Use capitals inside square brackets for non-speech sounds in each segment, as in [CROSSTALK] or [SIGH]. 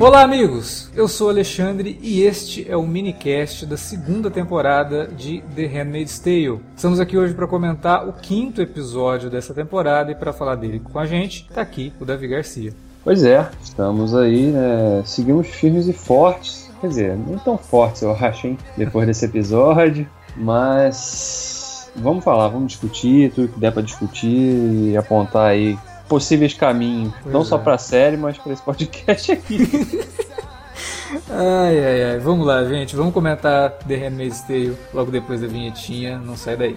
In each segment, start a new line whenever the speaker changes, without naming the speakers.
Olá, amigos! Eu sou Alexandre e este é o minicast da segunda temporada de The Handmaid's Tale. Estamos aqui hoje para comentar o quinto episódio dessa temporada e para falar dele com a gente, tá aqui o Davi Garcia.
Pois é, estamos aí, né? Seguimos firmes e fortes. Quer dizer, não tão fortes, eu acho, hein? Depois desse episódio. Mas vamos falar, vamos discutir tudo que der para discutir e apontar aí possíveis caminhos, pois não é. só para a série, mas para esse podcast aqui. [LAUGHS]
ai, ai, ai. Vamos lá, gente. Vamos comentar The Handmaid's Tale logo depois da vinhetinha. Não sai daí.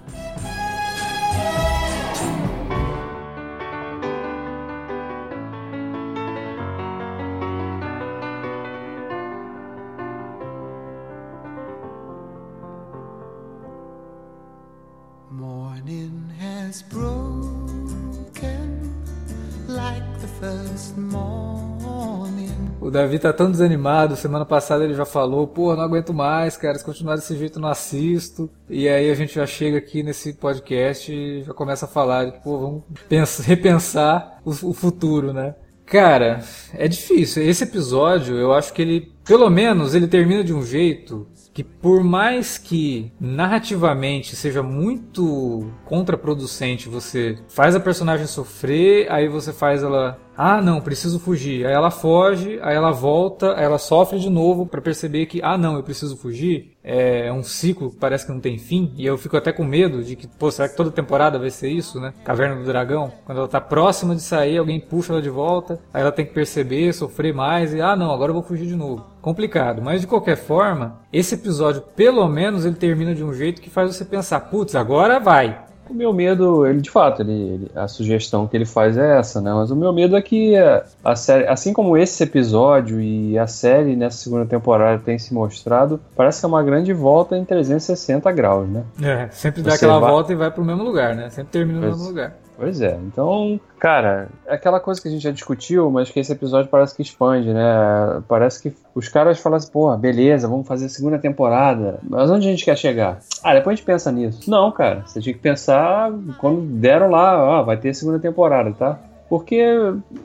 O Davi tá tão desanimado. Semana passada ele já falou: pô, não aguento mais, cara. Se continuar desse jeito, eu não assisto. E aí a gente já chega aqui nesse podcast e já começa a falar: de, pô, vamos pensar, [LAUGHS] repensar o, o futuro, né? Cara, é difícil. Esse episódio, eu acho que ele, pelo menos, ele termina de um jeito que por mais que narrativamente seja muito contraproducente, você faz a personagem sofrer, aí você faz ela ah, não, preciso fugir. Aí ela foge, aí ela volta, aí ela sofre de novo para perceber que, ah, não, eu preciso fugir. É um ciclo que parece que não tem fim. E eu fico até com medo de que, pô, será que toda temporada vai ser isso, né? Caverna do Dragão. Quando ela tá próxima de sair, alguém puxa ela de volta, aí ela tem que perceber, sofrer mais e, ah, não, agora eu vou fugir de novo. Complicado. Mas de qualquer forma, esse episódio, pelo menos, ele termina de um jeito que faz você pensar, putz, agora vai.
O meu medo, ele de fato, ele, ele, a sugestão que ele faz é essa, né? Mas o meu medo é que a, série, assim como esse episódio e a série nessa segunda temporada tem se mostrado, parece que é uma grande volta em 360 graus, né?
É, sempre dá Você aquela vai... volta e vai pro mesmo lugar, né? Sempre termina no mesmo lugar.
Pois é. Então, cara, é aquela coisa que a gente já discutiu, mas que esse episódio parece que expande, né? Parece que os caras falam assim, pô, beleza, vamos fazer a segunda temporada. Mas onde a gente quer chegar? Ah, depois a gente pensa nisso. Não, cara, você tinha que pensar quando deram lá, ó, vai ter segunda temporada, tá? Porque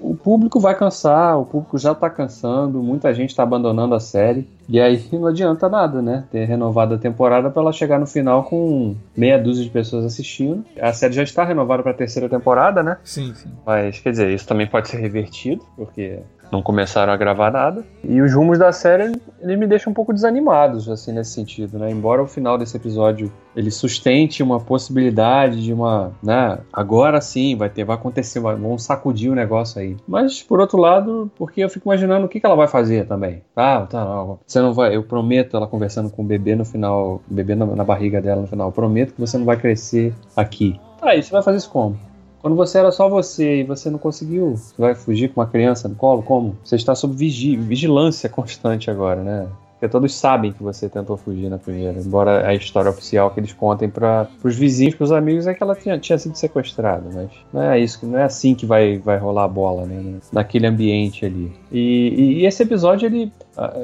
o público vai cansar, o público já está cansando, muita gente está abandonando a série. E aí [LAUGHS] não adianta nada, né? Ter renovado a temporada para ela chegar no final com meia dúzia de pessoas assistindo. A série já está renovada para a terceira temporada, né?
Sim, sim.
Mas quer dizer, isso também pode ser revertido, porque não começaram a gravar nada. E os rumos da série, eles me deixam um pouco desanimados, assim, nesse sentido, né? Embora o final desse episódio ele sustente uma possibilidade de uma, né? Agora sim, vai ter, vai acontecer, vão sacudir o negócio aí. Mas, por outro lado, porque eu fico imaginando o que, que ela vai fazer também. Ah, tá, você não vai, eu prometo, ela conversando com o bebê no final, o bebê na, na barriga dela no final, eu prometo que você não vai crescer aqui. Tá, e você vai fazer isso como? Quando você era só você e você não conseguiu, você vai fugir com uma criança no colo? Como? Você está sob vigi vigilância [LAUGHS] constante agora, né? Porque todos sabem que você tentou fugir na primeira. Embora a história oficial que eles contem para os vizinhos, para os amigos, é que ela tinha, tinha sido sequestrada. Mas não é isso, não é assim que vai, vai rolar a bola, né? Naquele ambiente ali. E, e, e esse episódio, ele,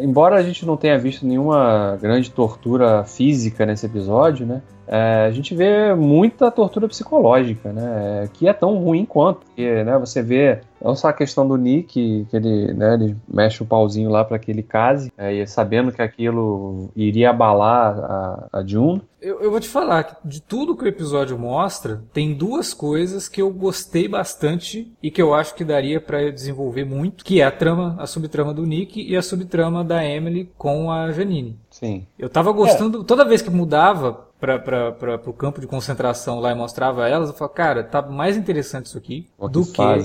embora a gente não tenha visto nenhuma grande tortura física nesse episódio, né? É, a gente vê muita tortura psicológica, né? Que é tão ruim quanto. Porque, né, você vê não só a questão do Nick, que ele, né, ele mexe o pauzinho lá para que ele case, é, sabendo que aquilo iria abalar a, a June,
Eu, eu, vou te falar que de tudo que o episódio mostra, tem duas coisas que eu gostei bastante e que eu acho que daria para desenvolver muito, que é a trama, a subtrama do Nick e a subtrama da Emily com a Janine.
Sim.
Eu tava gostando, é. toda vez que mudava, para o campo de concentração lá e mostrava elas, eu falava, cara, tá mais interessante isso aqui
o do que. Faz,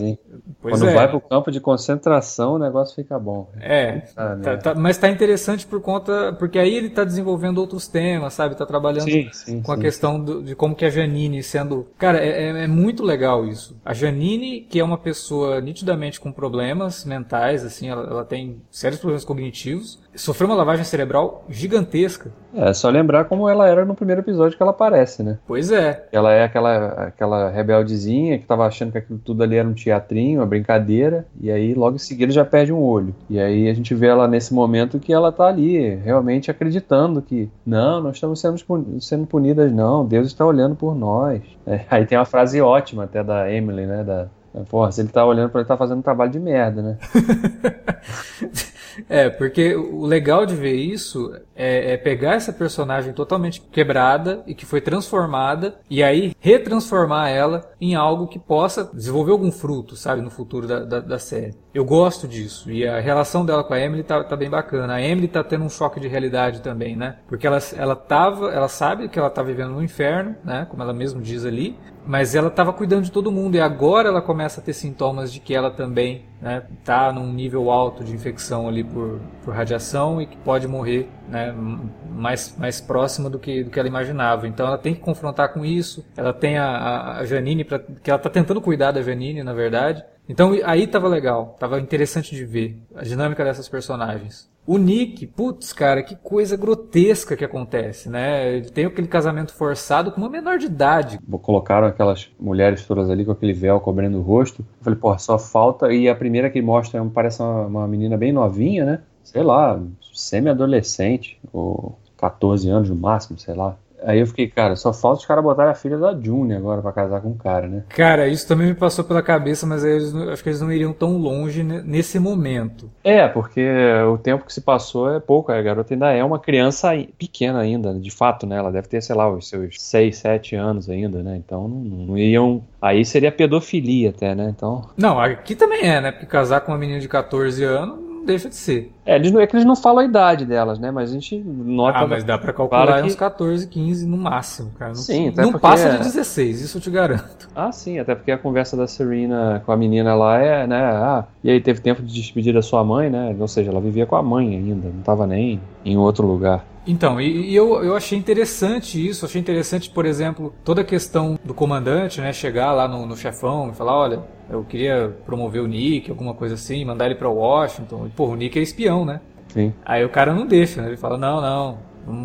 Quando é. vai para o campo de concentração, o negócio fica bom.
É, ah, tá, tá, mas tá interessante por conta. Porque aí ele tá desenvolvendo outros temas, sabe? Tá trabalhando sim, sim, com sim. a questão do, de como que a Janine sendo. Cara, é, é, é muito legal isso. A Janine, que é uma pessoa nitidamente com problemas mentais, assim, ela, ela tem sérios problemas cognitivos, sofreu uma lavagem cerebral gigantesca.
É, só lembrar como ela era no primeiro episódio que ela aparece, né?
Pois é.
Ela é aquela, aquela rebeldezinha que tava achando que aquilo tudo ali era um teatrinho, uma brincadeira, e aí logo em seguida já perde um olho. E aí a gente vê ela nesse momento que ela tá ali, realmente acreditando que, não, nós estamos sendo, sendo punidas, não, Deus está olhando por nós. É, [LAUGHS] aí tem uma frase ótima até da Emily, né? Da, Porra, se ele tá olhando pra ele, tá fazendo um trabalho de merda, né? [LAUGHS]
É, porque o legal de ver isso é, é, pegar essa personagem totalmente quebrada e que foi transformada e aí retransformar ela em algo que possa desenvolver algum fruto, sabe, no futuro da, da, da série. Eu gosto disso. E a relação dela com a Emily tá, tá, bem bacana. A Emily tá tendo um choque de realidade também, né? Porque ela, ela tava, ela sabe que ela tá vivendo no inferno, né? Como ela mesmo diz ali. Mas ela estava cuidando de todo mundo e agora ela começa a ter sintomas de que ela também né, tá num nível alto de infecção ali por, por radiação e que pode morrer né, mais, mais próxima do que, do que ela imaginava. Então ela tem que confrontar com isso. Ela tem a, a Janine, pra, que ela está tentando cuidar da Janine, na verdade. Então aí tava legal, tava interessante de ver a dinâmica dessas personagens. O Nick, putz, cara, que coisa grotesca que acontece, né? Ele tem aquele casamento forçado com uma menor de idade.
Colocaram aquelas mulheres todas ali com aquele véu cobrindo o rosto. Eu falei, porra, só falta. E a primeira que mostra parece uma, uma menina bem novinha, né? Sei lá, semi-adolescente, ou 14 anos no máximo, sei lá. Aí eu fiquei, cara, só falta os caras botarem a filha da June agora para casar com o cara, né?
Cara, isso também me passou pela cabeça, mas aí eles, acho que eles não iriam tão longe nesse momento.
É, porque o tempo que se passou é pouco, a garota ainda é uma criança pequena ainda, de fato, né? Ela deve ter, sei lá, os seus 6, 7 anos ainda, né? Então não, não iriam. Aí seria pedofilia até, né? Então.
Não, aqui também é, né? Porque casar com uma menina de 14 anos deixa de ser.
É, eles não, é que eles não falam a idade delas, né? Mas a gente nota. Ah,
mas dá pra calcular que... uns 14, 15 no máximo, cara. Não, sim, até não passa de 16, isso eu te garanto. [LAUGHS]
Ah, sim, até porque a conversa da Serena com a menina lá é, né? Ah, e aí teve tempo de despedir da sua mãe, né? Ou seja, ela vivia com a mãe ainda, não tava nem em outro lugar.
Então, e, e, eu, eu achei interessante isso, achei interessante, por exemplo, toda a questão do comandante, né, chegar lá no, no chefão e falar, olha, eu queria promover o Nick, alguma coisa assim, mandar ele para Washington. E, pô, o Nick é espião, né?
Sim.
Aí o cara não deixa, né? Ele fala, não, não,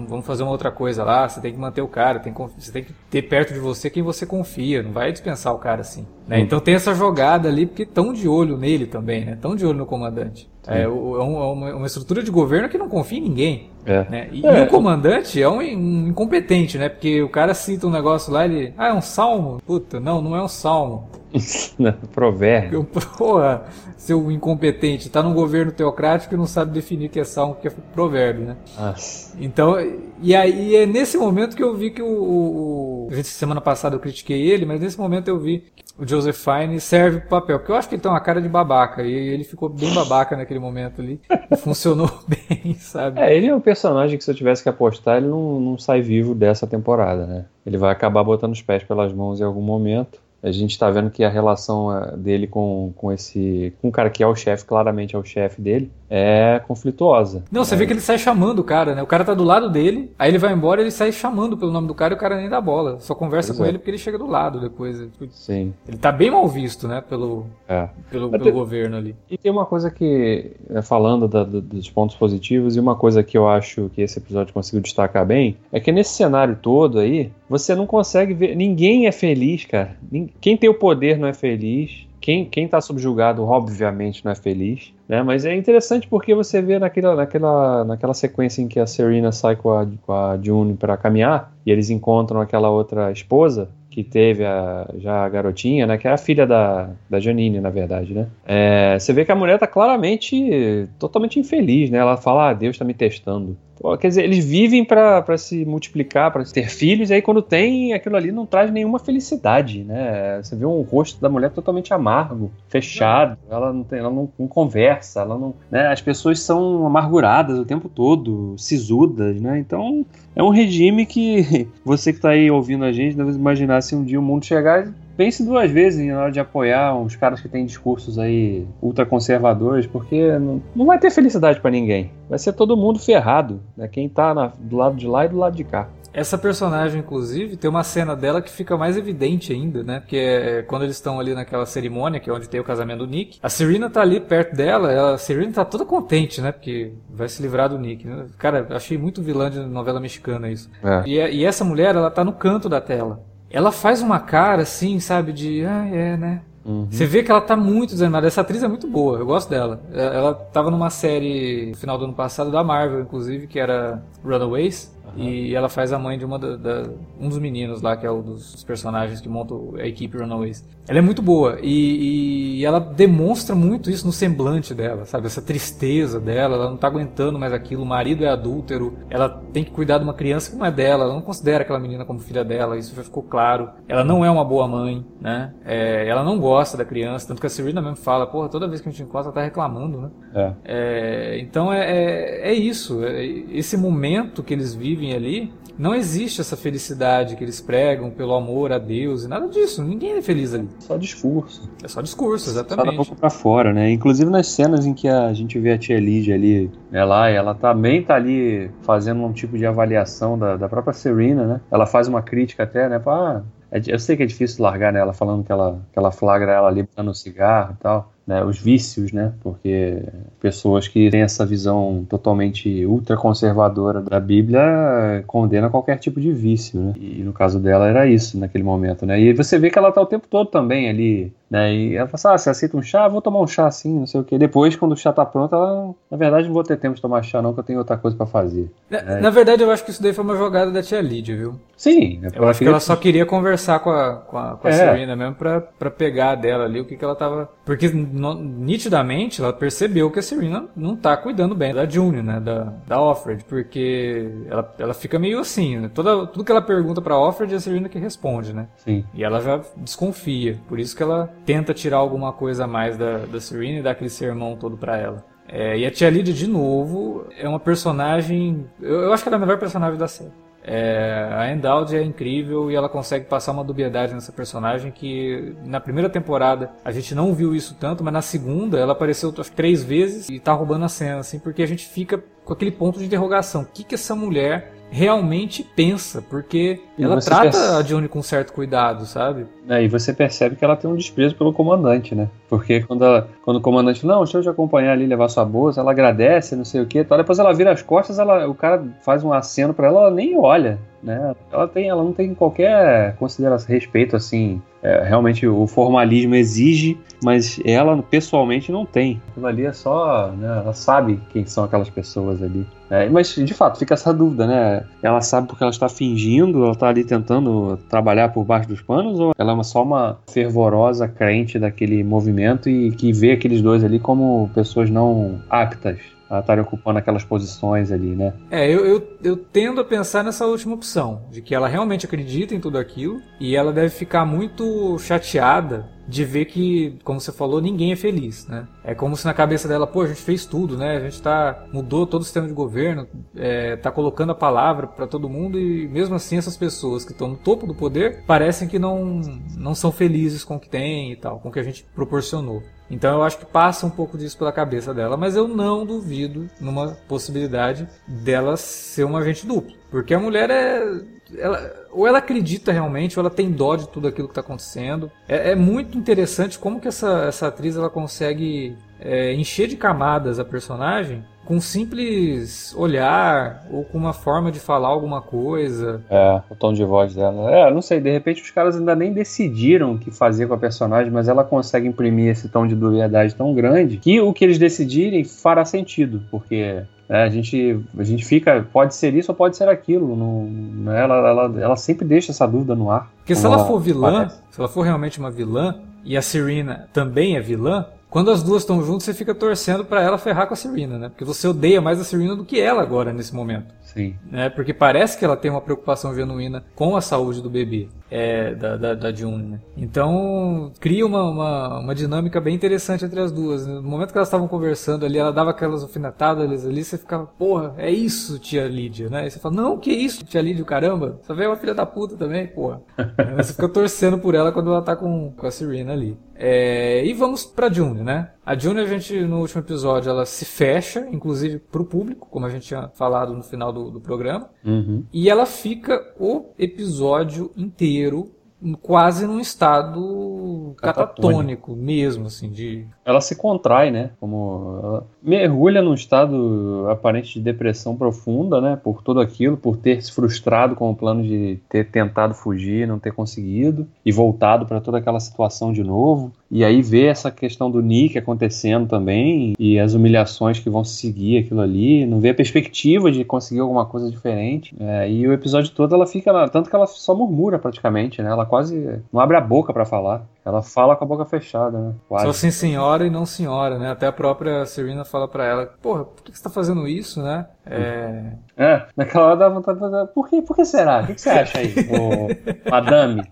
vamos fazer uma outra coisa lá, você tem que manter o cara, tem, você tem que ter perto de você quem você confia, não vai dispensar o cara assim. Né? Então tem essa jogada ali, porque estão de olho nele também, né? Estão de olho no comandante. É, é, uma, uma, estrutura de governo que não confia em ninguém. É. Né? E, é. e, o comandante é um, um, incompetente, né? Porque o cara cita um negócio lá, ele. Ah, é um salmo? Puta, não, não é um salmo. [LAUGHS]
Provérbio. [LAUGHS]
Porra, seu incompetente, tá num governo teocrático e não sabe definir o que é salmo, o que é provérbio, né? Nossa. Então, e aí é nesse momento que eu vi que o, o, o. Semana passada eu critiquei ele, mas nesse momento eu vi o Joseph Fine serve pro papel. Porque eu acho que ele tem uma cara de babaca. E ele ficou bem babaca naquele momento ali. funcionou [LAUGHS] bem, sabe?
É, ele é um personagem que se eu tivesse que apostar, ele não, não sai vivo dessa temporada, né? Ele vai acabar botando os pés pelas mãos em algum momento a gente está vendo que a relação eh, dele com, com esse. com o cara que é o chefe, claramente é o chefe dele, é conflituosa.
Não, você é. vê que ele sai chamando o cara, né? O cara tá do lado dele, aí ele vai embora ele sai chamando pelo nome do cara e o cara nem dá bola. Só conversa pois com é. ele porque ele chega do lado depois.
Sim.
Ele tá bem mal visto, né? Pelo, é. pelo, pelo tem, governo ali.
E tem uma coisa que, é, falando da, dos pontos positivos, e uma coisa que eu acho que esse episódio conseguiu destacar bem, é que nesse cenário todo aí, você não consegue ver. Ninguém é feliz, cara. Quem tem o poder não é feliz. Quem, quem tá subjugado, obviamente, não é feliz. Né? Mas é interessante porque você vê naquela, naquela, naquela sequência em que a Serena sai com a, com a June para caminhar e eles encontram aquela outra esposa que teve a, já a garotinha, né? Que é a filha da, da Janine, na verdade, né? É, você vê que a mulher tá claramente totalmente infeliz, né? Ela fala, ah, Deus tá me testando. Quer dizer, eles vivem para se multiplicar, para ter filhos, e aí quando tem, aquilo ali não traz nenhuma felicidade, né? Você vê um rosto da mulher totalmente amargo, fechado, ela não, tem, ela não, não conversa, ela não, né? as pessoas são amarguradas o tempo todo, sisudas, né? Então é um regime que [LAUGHS] você que está aí ouvindo a gente deve imaginar se um dia o mundo chegar pense duas vezes na hora de apoiar uns caras que têm discursos aí ultraconservadores, porque não, não vai ter felicidade para ninguém. Vai ser todo mundo ferrado, né? Quem tá na, do lado de lá e do lado de cá.
Essa personagem, inclusive, tem uma cena dela que fica mais evidente ainda, né? Porque é quando eles estão ali naquela cerimônia, que é onde tem o casamento do Nick, a Serena tá ali perto dela, ela, a Serena tá toda contente, né? Porque vai se livrar do Nick. Né? Cara, achei muito vilã de novela mexicana isso. É. E, e essa mulher, ela tá no canto da tela ela faz uma cara assim, sabe, de ah, é, né? Uhum. Você vê que ela tá muito desanimada. Essa atriz é muito boa, eu gosto dela. É, ela tava numa série no final do ano passado da Marvel, inclusive, que era Runaways. Uhum. E ela faz a mãe de uma da, da, um dos meninos lá, que é um dos personagens que montam a equipe Runaways. Ela é muito boa e, e, ela demonstra muito isso no semblante dela, sabe? Essa tristeza dela, ela não tá aguentando mais aquilo. O marido é adúltero, ela tem que cuidar de uma criança que não é dela, ela não considera aquela menina como filha dela, isso já ficou claro. Ela não é uma boa mãe, né? É, ela não gosta da criança, tanto que a Serena mesmo fala, porra, toda vez que a gente encosta, ela tá reclamando, né? É. É, então é, é, é isso, é, esse momento que eles vivem ali, não existe essa felicidade que eles pregam pelo amor a Deus e nada disso. Ninguém é feliz ali.
Só discurso.
É só discurso, exatamente. Só
da boca pra fora, né? Inclusive nas cenas em que a gente vê a tia Lídia ali, né, lá, ela também tá ali fazendo um tipo de avaliação da, da própria Serena, né? Ela faz uma crítica até, né? Pra, ah, eu sei que é difícil largar nela, falando que ela, que ela flagra ela ali no cigarro e tal né, os vícios, né? Porque pessoas que têm essa visão totalmente ultraconservadora da Bíblia condenam qualquer tipo de vício, né? E no caso dela era isso naquele momento, né? E você vê que ela está o tempo todo também ali né? E ela fala assim, ah, você aceita um chá? Vou tomar um chá assim, não sei o que. Depois, quando o chá tá pronto, ela, na verdade, não vou ter tempo de tomar chá não, que eu tenho outra coisa para fazer.
Na, né? na, verdade, eu acho que isso daí foi uma jogada da tia Lídia, viu?
Sim.
É eu acho que ela só queria conversar com a, com a, com a é. Serena mesmo pra pegar dela ali o que, que ela tava... Porque nitidamente ela percebeu que a Serena não tá cuidando bem da June, né? Da, da Offred, porque ela, ela fica meio assim, né? Toda, tudo que ela pergunta pra Offred é a Serena que responde, né?
Sim.
E ela já desconfia. Por isso que ela tenta tirar alguma coisa a mais da, da Serena e dar aquele sermão todo para ela. É, e a Tia Lydia, de novo, é uma personagem. Eu, eu acho que ela é a melhor personagem da série. É, a Endowd é incrível e ela consegue passar uma dubiedade nessa personagem que na primeira temporada a gente não viu isso tanto, mas na segunda ela apareceu três vezes e tá roubando a cena, assim, porque a gente fica com aquele ponto de interrogação. O que, que essa mulher realmente pensa, porque e ela trata perce... a Johnny com certo cuidado, sabe?
É, e você percebe que ela tem um desprezo pelo comandante, né? Porque quando, ela, quando o comandante, não, deixa eu te acompanhar ali, levar sua bolsa, ela agradece, não sei o que, depois ela vira as costas, ela, o cara faz um aceno para ela, ela nem olha, né? Ela, tem, ela não tem qualquer consideração, respeito, assim, é, realmente o formalismo exige, mas ela pessoalmente não tem. Aquilo ali é só, né, ela sabe quem são aquelas pessoas ali. É, mas de fato fica essa dúvida, né? Ela sabe porque ela está fingindo, ela está ali tentando trabalhar por baixo dos panos, ou ela é só uma fervorosa crente daquele movimento e que vê aqueles dois ali como pessoas não aptas estarem ocupando aquelas posições ali, né?
É, eu, eu, eu, tendo a pensar nessa última opção, de que ela realmente acredita em tudo aquilo e ela deve ficar muito chateada de ver que, como você falou, ninguém é feliz, né? É como se na cabeça dela, pô, a gente fez tudo, né? A gente tá mudou todo o sistema de governo, é, tá colocando a palavra para todo mundo e mesmo assim essas pessoas que estão no topo do poder parecem que não não são felizes com o que tem e tal, com o que a gente proporcionou. Então eu acho que passa um pouco disso pela cabeça dela, mas eu não duvido numa possibilidade dela ser um agente duplo, porque a mulher é ela, ou ela acredita realmente, ou ela tem dó de tudo aquilo que está acontecendo. É, é, muito interessante como que essa, essa atriz ela consegue é, encher de camadas a personagem com um simples olhar ou com uma forma de falar alguma coisa.
É, o tom de voz dela. É, não sei, de repente os caras ainda nem decidiram o que fazer com a personagem, mas ela consegue imprimir esse tom de dubiedade tão grande que o que eles decidirem fará sentido, porque É, a, gente, a gente fica, pode ser isso ou pode ser aquilo. Não, né? ela, ela, ela sempre deixa essa dúvida no ar.
Porque se ela for vilã, parece. se ela for realmente uma vilã, e a Serena também é vilã, quando as duas estão juntas, você fica torcendo para ela ferrar com a Serena, né? Porque você odeia mais a Serena do que ela agora nesse momento.
Sim.
Né? Porque parece que ela tem uma preocupação genuína com a saúde do bebê, é, da, da, da June. Né? Então, cria uma, uma, uma, dinâmica bem interessante entre as duas. Né? No momento que elas estavam conversando ali, ela dava aquelas alfinetadas ali, você ficava, porra, é isso, tia Lídia, né? E você fala, não, que isso, tia Lídia, caramba, velha é uma filha da puta também, porra. [LAUGHS] você fica torcendo por ela quando ela tá com, com a Serena ali. É, e vamos pra June, né? A June, a gente, no último episódio, ela se fecha, inclusive pro público, como a gente tinha falado no final do, do programa.
Uhum.
E ela fica o episódio inteiro quase num estado catatônico, mesmo, assim, de...
Ela se contrai, né, como... Ela mergulha num estado aparente de depressão profunda, né, por tudo aquilo, por ter se frustrado com o plano de ter tentado fugir, não ter conseguido, e voltado para toda aquela situação de novo, e aí ver essa questão do Nick acontecendo também, e as humilhações que vão seguir aquilo ali, não ver a perspectiva de conseguir alguma coisa diferente, é, e o episódio todo ela fica, tanto que ela só murmura praticamente, né, ela quase não abre a boca para falar. Ela fala com a boca fechada, né?
Quase. Só sim senhora e não senhora, né? Até a própria Serena fala para ela, porra, por que você tá fazendo isso, né?
É, é naquela hora dá vontade de fazer, por que, por que será? O que, que você acha aí, ô, madame?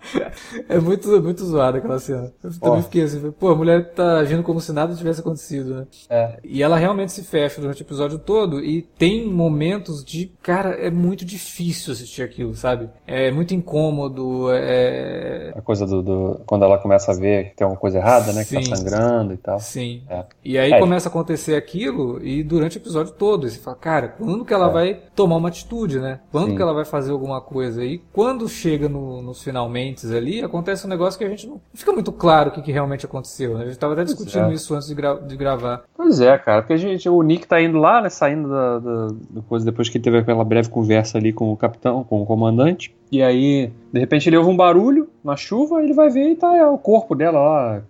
É muito, muito zoada aquela cena. Eu também oh. fiquei assim, pô, a mulher tá agindo como se nada tivesse acontecido, né?
É.
E ela realmente se fecha durante o episódio todo e tem momentos de, cara, é muito difícil assistir aquilo, sabe? É muito incômodo, é...
A coisa do, do quando ela começa começa a ver que tem alguma coisa errada, né? Sim. Que tá sangrando e tal.
Sim. É. E aí é. começa a acontecer aquilo e durante o episódio todo. você fala, cara, quando que ela é. vai tomar uma atitude, né? Quando Sim. que ela vai fazer alguma coisa? E quando chega no, nos finalmente ali, acontece um negócio que a gente não fica muito claro o que, que realmente aconteceu, né? A gente tava até discutindo é. isso antes de, gra de, gravar.
Pois é, cara, porque a gente, o Nick tá indo lá, né? Saindo da, da, da coisa depois que teve aquela breve conversa ali com o capitão, com o comandante. E aí, de repente, ele ouve um barulho na chuva, ele vai ver e tá é, o corpo dela lá,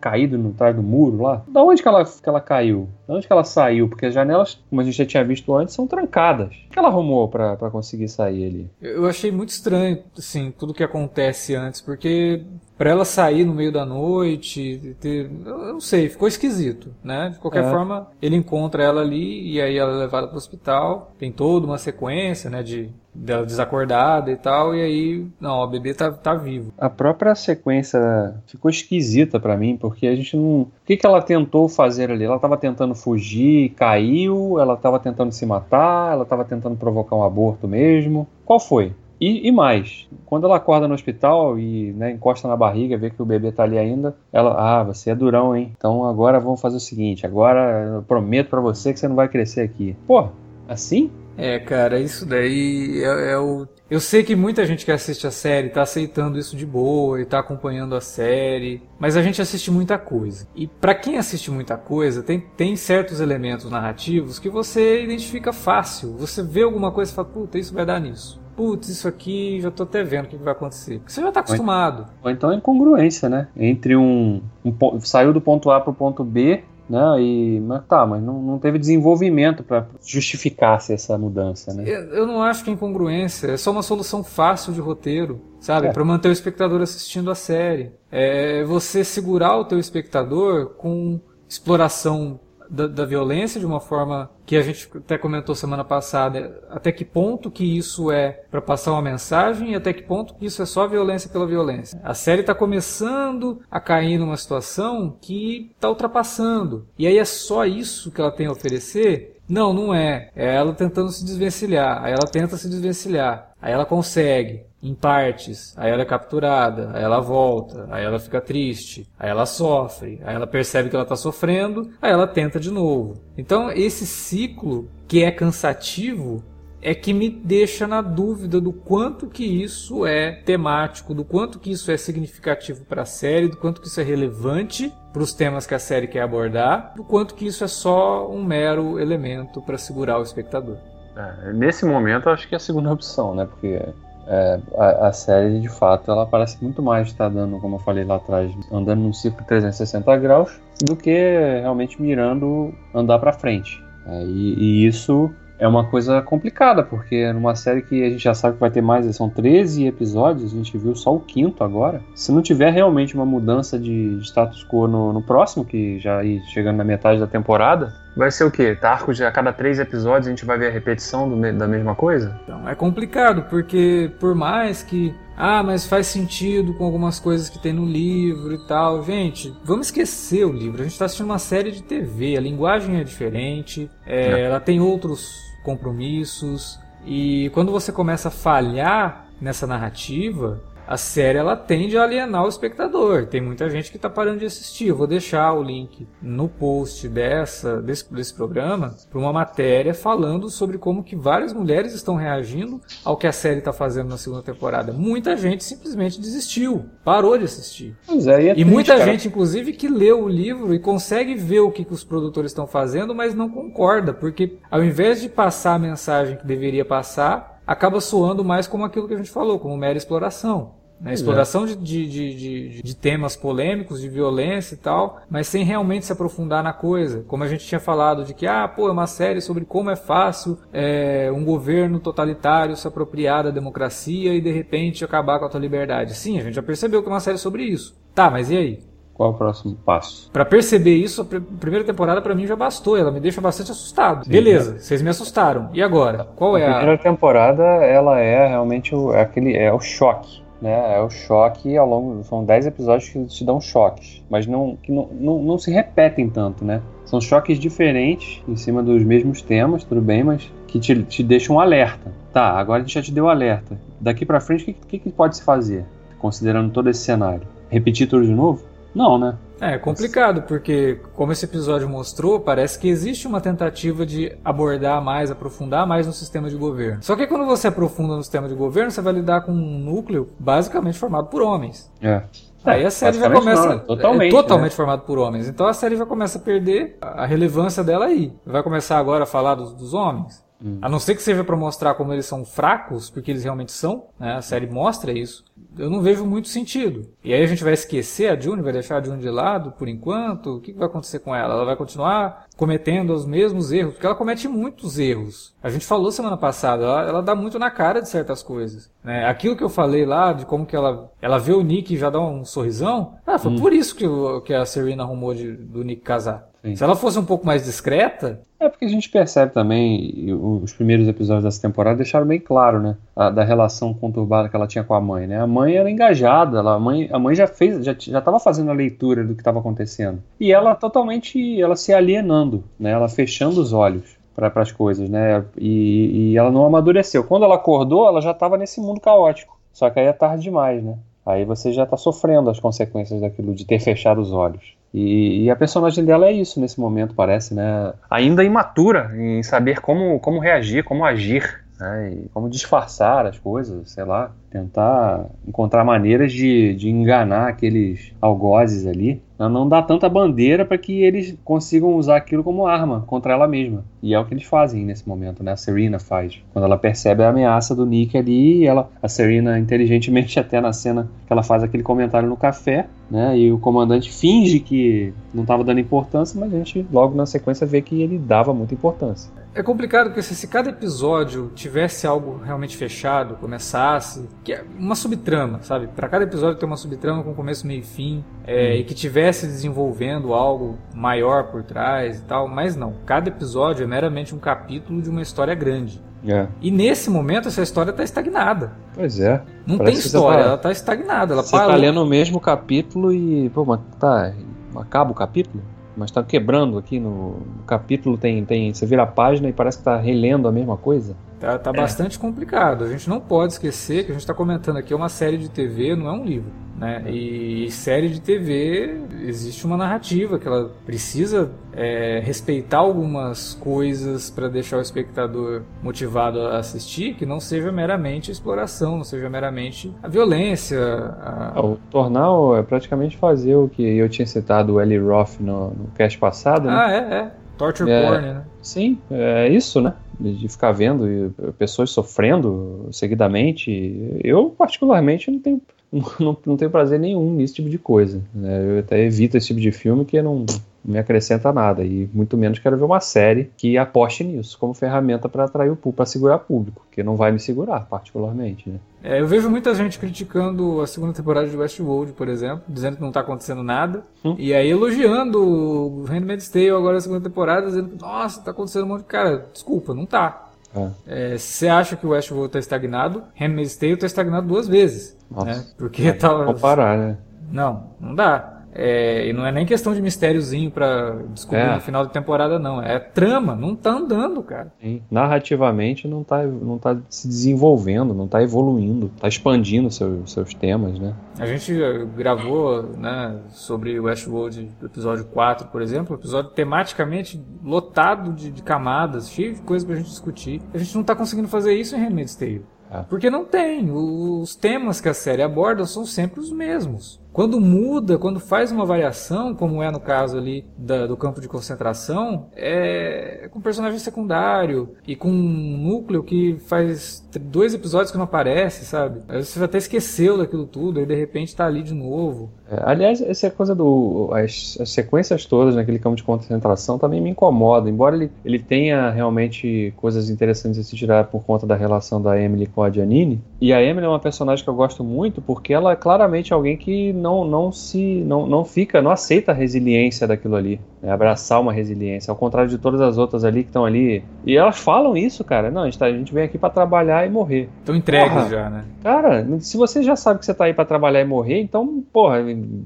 caído no trás do muro lá. Da onde que ela, que ela caiu? Da onde que ela saiu? Porque as janelas, como a gente já tinha visto antes, são trancadas. O que ela arrumou para conseguir sair ali?
Eu achei muito estranho, assim, tudo que acontece antes, porque para ela sair no meio da noite, ter, eu não sei, ficou esquisito, né? De qualquer é. forma, ele encontra ela ali e aí ela é levada para o hospital. Tem toda uma sequência, né, de dela desacordada e tal, e aí, não, o bebê tá, tá vivo.
A própria sequência ficou esquisita para mim, porque a gente não. O que, que ela tentou fazer ali? Ela tava tentando fugir, caiu, ela tava tentando se matar, ela tava tentando provocar um aborto mesmo. Qual foi? E, e, mais, quando ela acorda no hospital e né, encosta na barriga, vê que o bebê tá ali ainda, ela, ah, você é durão, hein? Então agora vamos fazer o seguinte, agora eu prometo para você que você não vai crescer aqui. Pô, assim?
É, cara, isso daí é, é, o. Eu sei que muita gente que assiste a série tá aceitando isso de boa e tá acompanhando a série, mas a gente assiste muita coisa. E para quem assiste muita coisa, tem, tem certos elementos narrativos que você identifica fácil. Você vê alguma coisa e fala, puta, isso vai dar nisso. Putz, isso aqui já tô até vendo o que vai acontecer. Porque você já tá acostumado.
Ou então é incongruência, né? Entre um, um. Saiu do ponto A pro ponto B, né? E, mas tá, mas não, não teve desenvolvimento para justificar-se essa mudança, né?
Eu, eu, não acho que é incongruência, é só uma solução fácil de roteiro, sabe? É. Para manter o espectador assistindo a série. É você segurar o teu espectador com exploração da, da, violência de uma forma que a gente até comentou semana passada, até que ponto que isso é para passar uma mensagem e até que ponto que isso é só violência pela violência. A série está começando a cair numa situação que está ultrapassando. E aí é só isso que ela tem a oferecer? Não, não é. É ela tentando se desvencilhar. Aí ela tenta se desvencilhar. Aí ela consegue em partes, aí ela é capturada, aí ela volta, aí ela fica triste, aí ela sofre, aí ela percebe que ela está sofrendo, aí ela tenta de novo. Então esse ciclo que é cansativo é que me deixa na dúvida do quanto que isso é temático, do quanto que isso é significativo para a série, do quanto que isso é relevante para os temas que a série quer abordar, do quanto que isso é só um mero elemento para segurar o espectador.
É, nesse momento, eu acho que é a segunda opção, né? Porque é, a, a, série, de fato, ela parece muito mais estar dando, como eu falei lá atrás, andando num ciclo 360 graus, do que realmente mirando andar para frente. É, e, e isso é uma coisa complicada, porque numa série que a gente já sabe que vai ter mais, são 13 episódios, a gente viu só o quinto agora. Se não tiver realmente uma mudança de status quo no, no próximo, que já aí chegando na metade da temporada, vai ser o quê? Tá arco de a cada três episódios a gente vai ver a repetição do, da mesma coisa?
Então, é complicado, porque por mais que ah, mas faz sentido com algumas coisas que tem no livro e tal. Gente, vamos esquecer o livro. A gente está assistindo uma série de TV, a linguagem é diferente, é, é. ela tem outros compromissos. E quando você começa a falhar nessa narrativa, a série ela tende a alienar o espectador. Tem muita gente que está parando de assistir. Eu vou deixar o link no post dessa desse, desse programa para uma matéria falando sobre como que várias mulheres estão reagindo ao que a série está fazendo na segunda temporada. Muita gente simplesmente desistiu, parou de assistir.
Pois é, e, é
e muita cara. gente, inclusive, que leu o livro e consegue ver o que, que os produtores estão fazendo, mas não concorda, porque ao invés de passar a mensagem que deveria passar, acaba soando mais como aquilo que a gente falou, como mera exploração. Né? Exploração de, de, de, de, temas polêmicos, de violência e tal, mas sem realmente se aprofundar na coisa. Como a gente tinha falado de que, ah, pô, é uma série sobre como é fácil é, um governo totalitário se apropriar da democracia e de repente acabar com a tua liberdade. Sim, a gente já percebeu que é uma série sobre isso. Tá, mas e aí?
Qual é o próximo passo?
Para perceber isso, a primeira temporada para mim já bastou. Ela me deixa bastante assustado. Sim, Beleza, é. vocês me assustaram. E agora? Qual
a
é
a primeira temporada? Ela é realmente o, é aquele é o choque. Né, é o choque ao longo. São 10 episódios que te dão choques, mas não, que não, não, não se repetem tanto, né? São choques diferentes em cima dos mesmos temas, tudo bem, mas que te, te deixam um alerta. Tá, agora a gente já te deu alerta. Daqui para frente, o que, que, que pode se fazer, considerando todo esse cenário? Repetir tudo de novo? Não, né?
É, é complicado, porque como esse episódio mostrou, parece que existe uma tentativa de abordar mais, aprofundar mais no sistema de governo. Só que quando você aprofunda no sistema de governo, você vai lidar com um núcleo basicamente formado por homens.
É.
Aí a série já começa não, totalmente, é totalmente né? formado por homens. Então a série já começa a perder a relevância dela aí. Vai começar agora a falar dos, dos homens. Hum. A não ser que seja para mostrar como eles são fracos, porque eles realmente são, né? a série mostra isso. Eu não vejo muito sentido. E aí a gente vai esquecer a June, vai deixar a June de lado por enquanto. O que vai acontecer com ela? Ela vai continuar cometendo os mesmos erros, porque ela comete muitos erros. A gente falou semana passada, ela, ela dá muito na cara de certas coisas. Né? Aquilo que eu falei lá, de como que ela, ela vê o Nick e já dá um sorrisão, ah, foi hum. por isso que, que a Serena arrumou de, do Nick casar. Sim. Se ela fosse um pouco mais discreta.
É porque a gente percebe tambem, os primeiros episódios dessa temporada deixaram bem claro, né? A, da relação conturbada que ela tinha com a mãe, né? A mãe era engajada, ela, a, mãe, a mãe já fez, já estava fazendo a leitura do que estava acontecendo. E ela totalmente, ela se alienando, né? Ela fechando os olhos para as coisas, né? E, e ela não amadureceu. Quando ela acordou, ela já estava nesse mundo caótico. Só que aí é tarde demais, né? Aí você já está sofrendo as consequências daquilo de ter fechado os olhos. E, e, a personagem dela é isso nesse momento, parece, né? Ainda imatura em saber como, como reagir, como agir, né? E como disfarçar as coisas, sei lá tentar encontrar maneiras de, de enganar aqueles algozes ali, né? não dar tanta bandeira para que eles consigam usar aquilo como arma contra ela mesma. E é o que eles fazem nesse momento, né? A Serena faz. Quando ela percebe a ameaça do Nick ali, ela, a Serena inteligentemente [LAUGHS] até na cena que ela faz aquele comentário no café, né? E o comandante finge que não estava dando importância, mas a gente logo na sequência vê que ele dava muita importância.
É complicado porque se cada episódio tivesse algo realmente fechado, começasse, que é uma subtrama, sabe? Para cada episódio ter uma subtrama com começo, meio e fim, é, hum. e que tivesse desenvolvendo algo maior por trás e tal, mas não. Cada episódio é meramente um capítulo de uma história grande.
É.
E nesse momento essa história está estagnada.
Pois é.
Não tem história, tá, ela está estagnada. Ela
você está lendo o mesmo capítulo e, pô, mas tá, acaba o capítulo? Mas está quebrando aqui no, no, capítulo tem tem você vira a página e parece que está relendo a mesma coisa
tá, tá é. bastante complicado a gente não pode esquecer que a gente está comentando aqui é uma série de TV não é um livro né? E série de TV existe uma narrativa que ela precisa é, respeitar algumas coisas para deixar o espectador motivado a assistir, que não seja meramente a exploração, não seja meramente a violência. A...
O tornal é praticamente fazer o que eu tinha citado o Eli Roth no, no cast passado. Né?
Ah, é, é. Torture é, porn, né?
Sim, é isso, né? De ficar vendo pessoas sofrendo seguidamente. Eu, particularmente, não tenho [LAUGHS] não, não tenho prazer nenhum nesse tipo de coisa. Né? Eu até evito esse tipo de filme que não, me acrescenta nada. E muito menos quero ver uma série que aposte nisso como ferramenta para atrair o público, para segurar público, que não vai me segurar, particularmente. Né?
É, eu vejo muita gente criticando a segunda temporada de Westworld, por exemplo, dizendo que não está acontecendo nada. Hum. E aí elogiando o Handmaid's Tale agora a segunda temporada, dizendo que, nossa, está acontecendo um monte de. Cara, desculpa, não tá. É. É, se você acha que o Westworld está estagnado, Handmaid's Tale está estagnado duas vezes. Nossa. Né? Porque é,
tava... Comparar, né?
Não, não dá. É, e não é nem questão de mistériozinho para descobrir é. no final da temporada, não. É trama, não tá andando, cara.
Sim. Narrativamente não tá, não tá se desenvolvendo, não tá evoluindo, tá expandindo seu, seus temas, né?
A gente gravou né, sobre Westworld do episódio 4, por exemplo, um episódio tematicamente lotado de, de camadas, cheio de coisas pra gente discutir. A gente não tá conseguindo fazer isso em Handmaid's Tale. É. Porque não tem. Os temas que a série aborda são sempre os mesmos. Quando muda, quando faz uma variação, como é no caso ali da, do campo de concentração, é com personagem secundário e com um núcleo que faz dois episódios que não aparece, sabe? Aí você até esqueceu daquilo tudo, aí de repente tá ali de novo.
É, aliás, essa coisa do. As, as, sequências todas naquele campo de concentração também me incomoda. Embora ele, ele tenha realmente coisas interessantes a se tirar por conta da relação da Emily com a Janine. E a Emily é uma personagem que eu gosto muito porque ela é claramente alguém que não, não se não, não fica, não aceita a resiliência daquilo ali, né? abraçar uma resiliência, ao contrário de todas as outras ali que estão ali. E elas falam isso, cara. Não, a gente, tá, a gente vem aqui para trabalhar e morrer.
Estão entregues já, né?
Cara, se você já sabe que você tá aí para trabalhar e morrer, então, porra,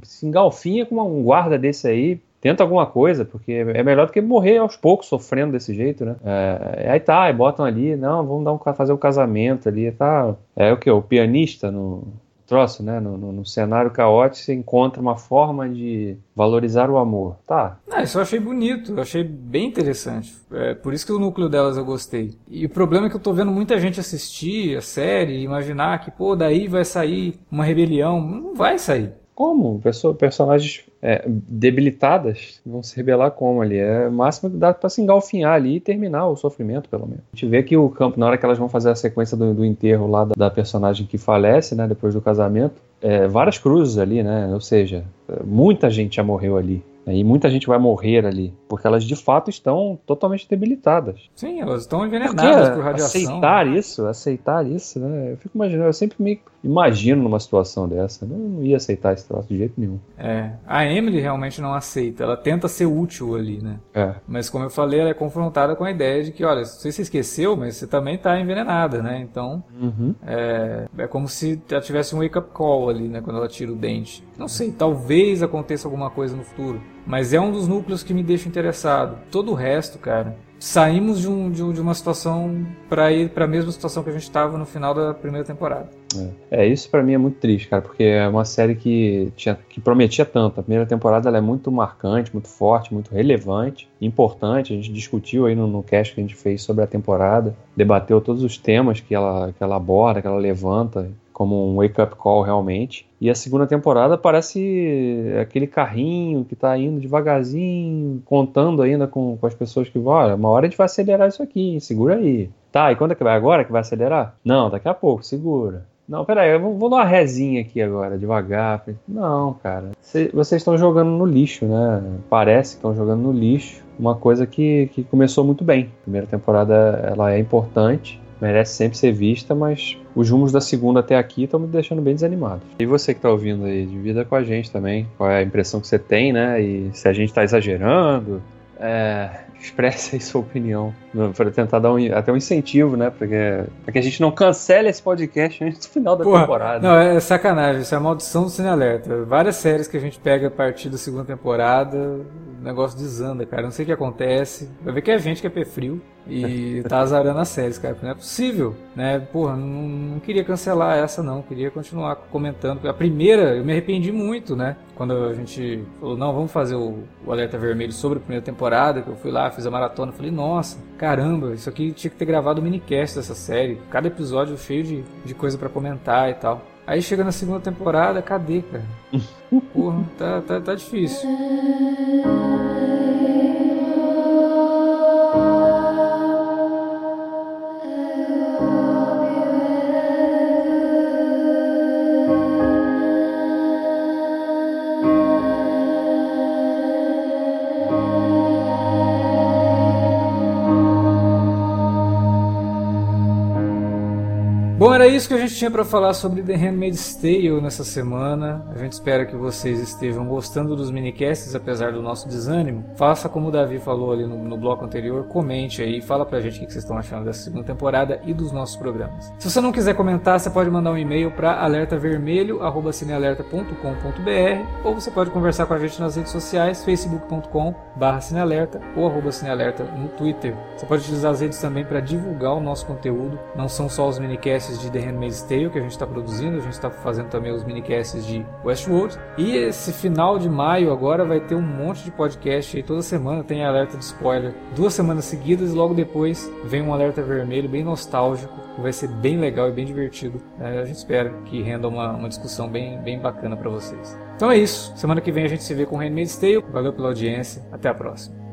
se engalfinha com um guarda desse aí, tenta alguma coisa, porque é melhor do que morrer aos poucos sofrendo desse jeito, né? É, aí tá, aí botam ali, não, vamos dar um, fazer o um casamento ali, tá? É o que? O pianista no, troço, né? No, no, no, cenário caótico você encontra uma forma de valorizar o amor. Tá.
Ah, isso eu achei bonito, eu achei bem interessante. É por isso que o núcleo delas eu gostei. E o problema é que eu tô vendo muita gente assistir a série e imaginar que, pô, daí vai sair uma rebelião. Não vai sair.
Como? Pessoa, personagens é, debilitadas vão se rebelar como ali? É o máximo que dá para se engalfinhar ali e terminar o sofrimento, pelo menos. A gente vê que o campo, na hora que elas vão fazer a sequência do, do enterro lá da, da, personagem que falece, né, depois do casamento, é, várias cruzes ali, né? Ou seja, muita gente já morreu ali. E muita gente vai morrer ali, porque elas de fato estão totalmente debilitadas.
Sim, elas estão envenenadas por radiação.
Aceitar isso, aceitar isso, né? Eu fico imaginando, eu sempre me imagino numa situação dessa. Eu não ia aceitar esse troço de jeito nenhum.
É, a Emily realmente não aceita, ela tenta ser útil ali, né?
É.
Mas como eu falei, ela é confrontada com a ideia de que, olha, você se esqueceu, mas você também está envenenada, né? Então,
uhum.
é, é como se ela tivesse um wake-up call ali, né? Quando ela tira o dente. Não sei, talvez aconteça alguma coisa no futuro. Mas é um dos núcleos que me deixa interessado. Todo o resto, cara, saímos de, um, de, uma situação para ir para a mesma situação que a gente estava no final da primeira temporada.
É, é isso para mim é muito triste, cara, porque é uma série que tinha, que prometia tanto. A primeira temporada ela é muito marcante, muito forte, muito relevante, importante. A gente discutiu aí no, no cast que a gente fez sobre a temporada, debateu todos os temas que ela, que ela aborda, que ela levanta como um wake-up call realmente. E a segunda temporada parece aquele carrinho que tá indo devagarzinho, contando ainda com, com as pessoas que vão, olha, uma hora a gente vai acelerar isso aqui, segura aí. Tá, e quando é que vai? Agora que vai acelerar? Não, daqui a pouco, segura. Não, peraí, eu vou, vou dar uma resinha aqui agora, devagar. Não, cara, cê, vocês estão jogando no lixo, né? Parece que estão jogando no lixo. Uma coisa que, que começou muito bem. A primeira temporada ela é importante, merece sempre ser vista, mas os rumos da segunda até aqui estão me deixando bem desanimado. E você que está ouvindo aí, divida com a gente também, qual é a impressão que você tem, né? E se a gente está exagerando, é, [LAUGHS] expresse aí sua opinião para tentar dar um, até um incentivo, né? Porque, para que a gente não cancele esse podcast antes do final da Porra, temporada.
Não, é sacanagem, isso é a maldição do Cine Alerta. Várias séries que a gente pega a partir da segunda temporada, o negócio desanda, cara. Não sei o que acontece. Vai ver que é gente que é pé frio e tá azarando as séries, cara. Não é possível, né? Porra, não, não queria cancelar essa, não. Queria continuar comentando. A primeira, eu me arrependi muito, né? Quando a gente falou, não, vamos fazer o, o Alerta Vermelho sobre a primeira temporada, que eu fui lá, fiz a maratona, falei, nossa, caramba, isso aqui tinha que ter gravado o minicast dessa série. Cada episódio cheio de, de coisa para comentar e tal. Aí chega na segunda temporada, cadê, cara? [LAUGHS] Porra, tá, tá, tá difícil. [LAUGHS] isso que a gente tinha para falar sobre The Handmaid's Tale nessa semana. A gente espera que vocês estejam gostando dos minicasts, apesar do nosso desânimo. Faça como o Davi falou ali no, no bloco anterior, comente aí, fala pra gente o que vocês estão achando dessa segunda temporada e dos nossos programas. Se você não quiser comentar, você pode mandar um e-mail para alertavermelho@cinealerta.com.br ou você pode conversar com a gente nas redes sociais, facebook.com/cinealerta ou arroba cinealerta no Twitter. Você pode utilizar as redes também para divulgar o nosso conteúdo. Não são só os minicasts de The Handmaid's Tale que a gente está produzindo, a gente está fazendo também os minicasts de Westworld. E esse final de maio agora vai ter um monte de podcast aí, toda semana tem alerta de spoiler. Duas semanas seguidas e logo depois vem um alerta vermelho bem nostálgico, que vai ser bem legal e bem divertido. É, a gente espera que renda uma, uma discussão bem, bem bacana para vocês. Então é isso, semana que vem a gente se vê com Handmaid's Tale. Valeu pela audiência, até a próxima.